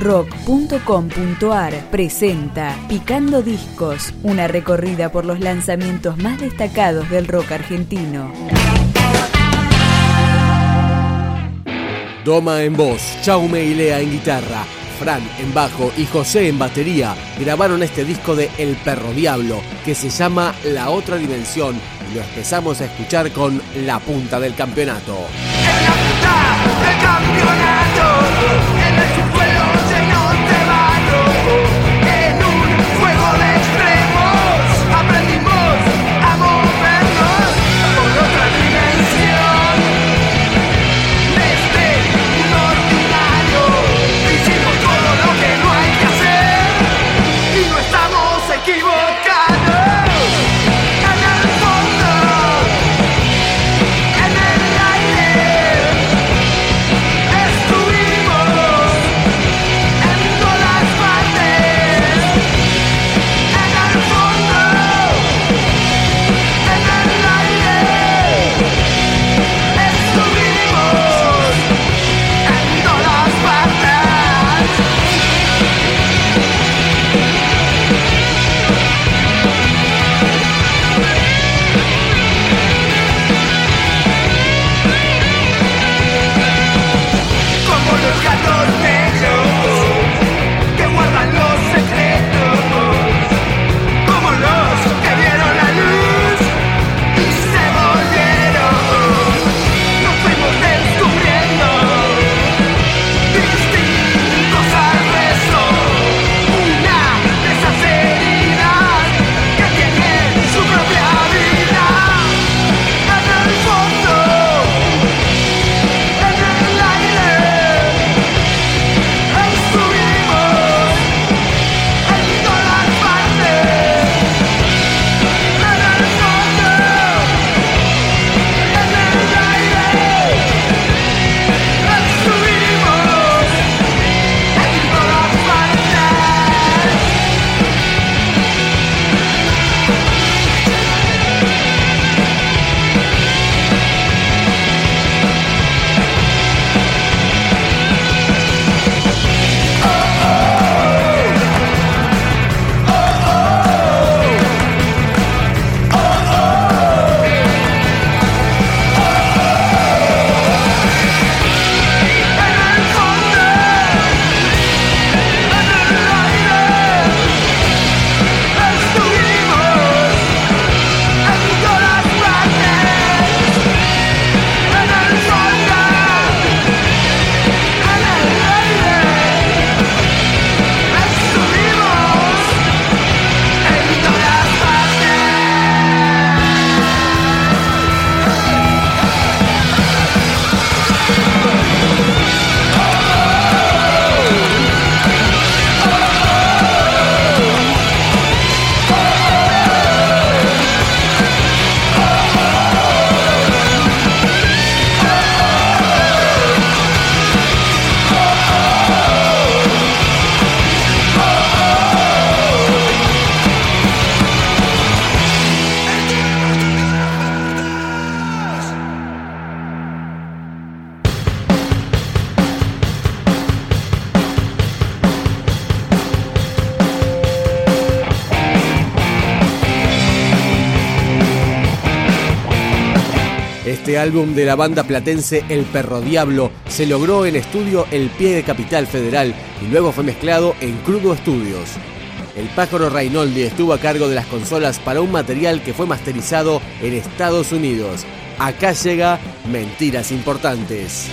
rock.com.ar presenta Picando Discos, una recorrida por los lanzamientos más destacados del rock argentino. Doma en voz, Chaume y Lea en guitarra, Fran en bajo y José en batería grabaron este disco de El Perro Diablo que se llama La Otra Dimensión y lo empezamos a escuchar con La Punta del Campeonato. En la punta del campeonato, Este álbum de la banda platense El Perro Diablo se logró en estudio El Pie de Capital Federal y luego fue mezclado en Crudo Studios. El pájaro Reinoldi estuvo a cargo de las consolas para un material que fue masterizado en Estados Unidos. Acá llega Mentiras Importantes.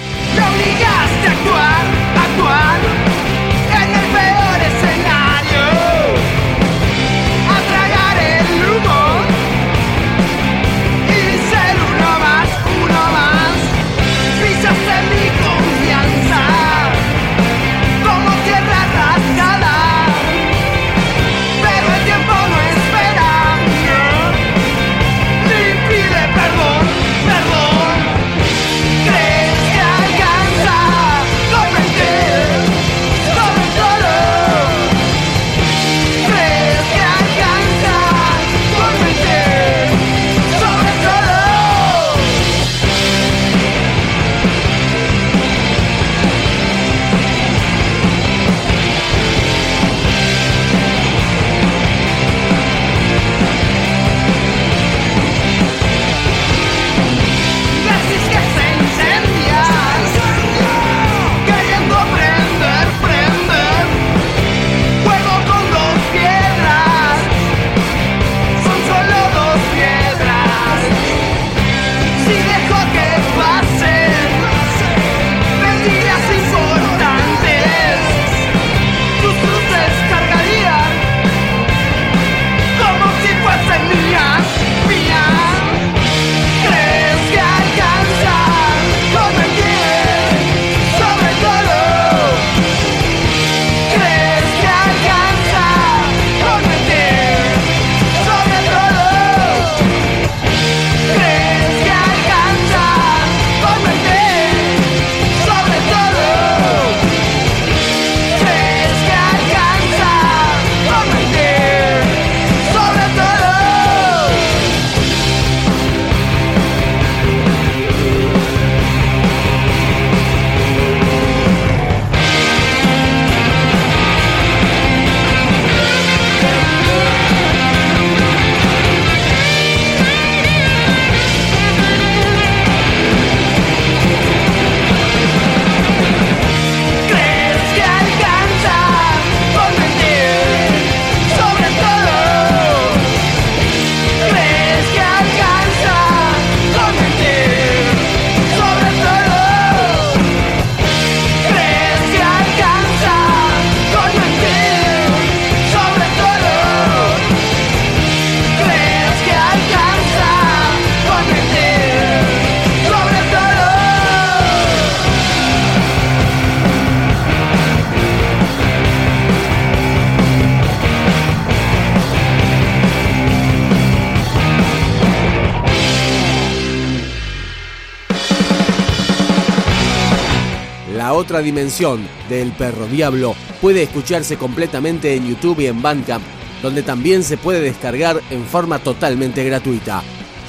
otra dimensión del perro diablo puede escucharse completamente en YouTube y en Bandcamp, donde también se puede descargar en forma totalmente gratuita.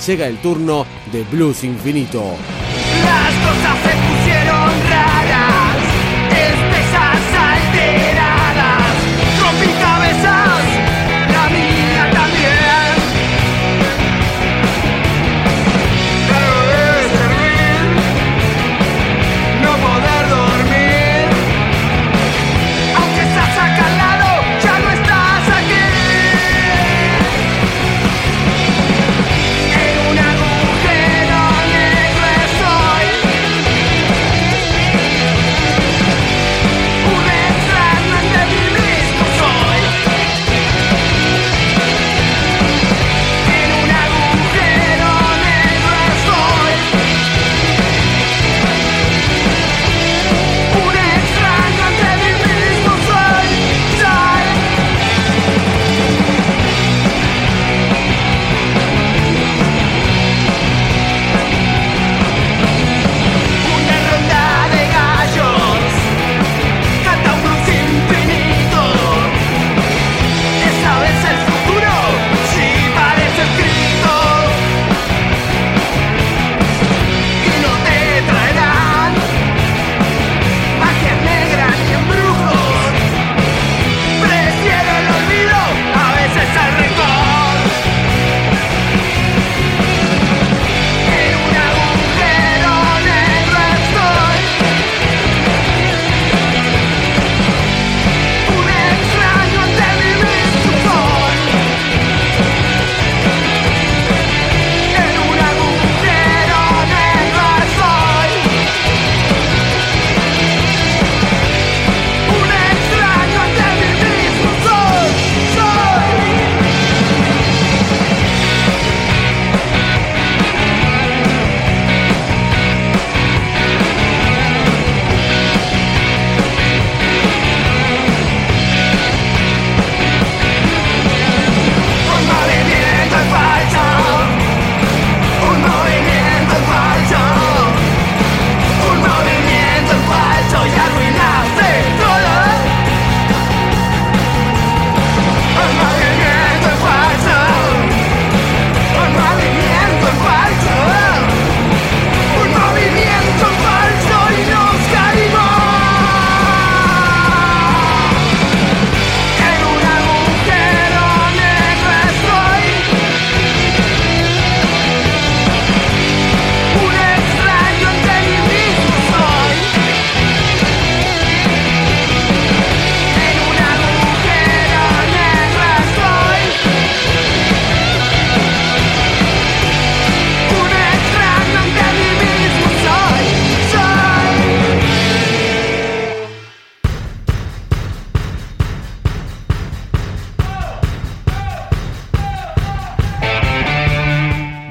Llega el turno de Blues Infinito.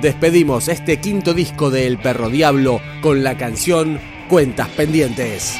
Despedimos este quinto disco de El Perro Diablo con la canción Cuentas Pendientes.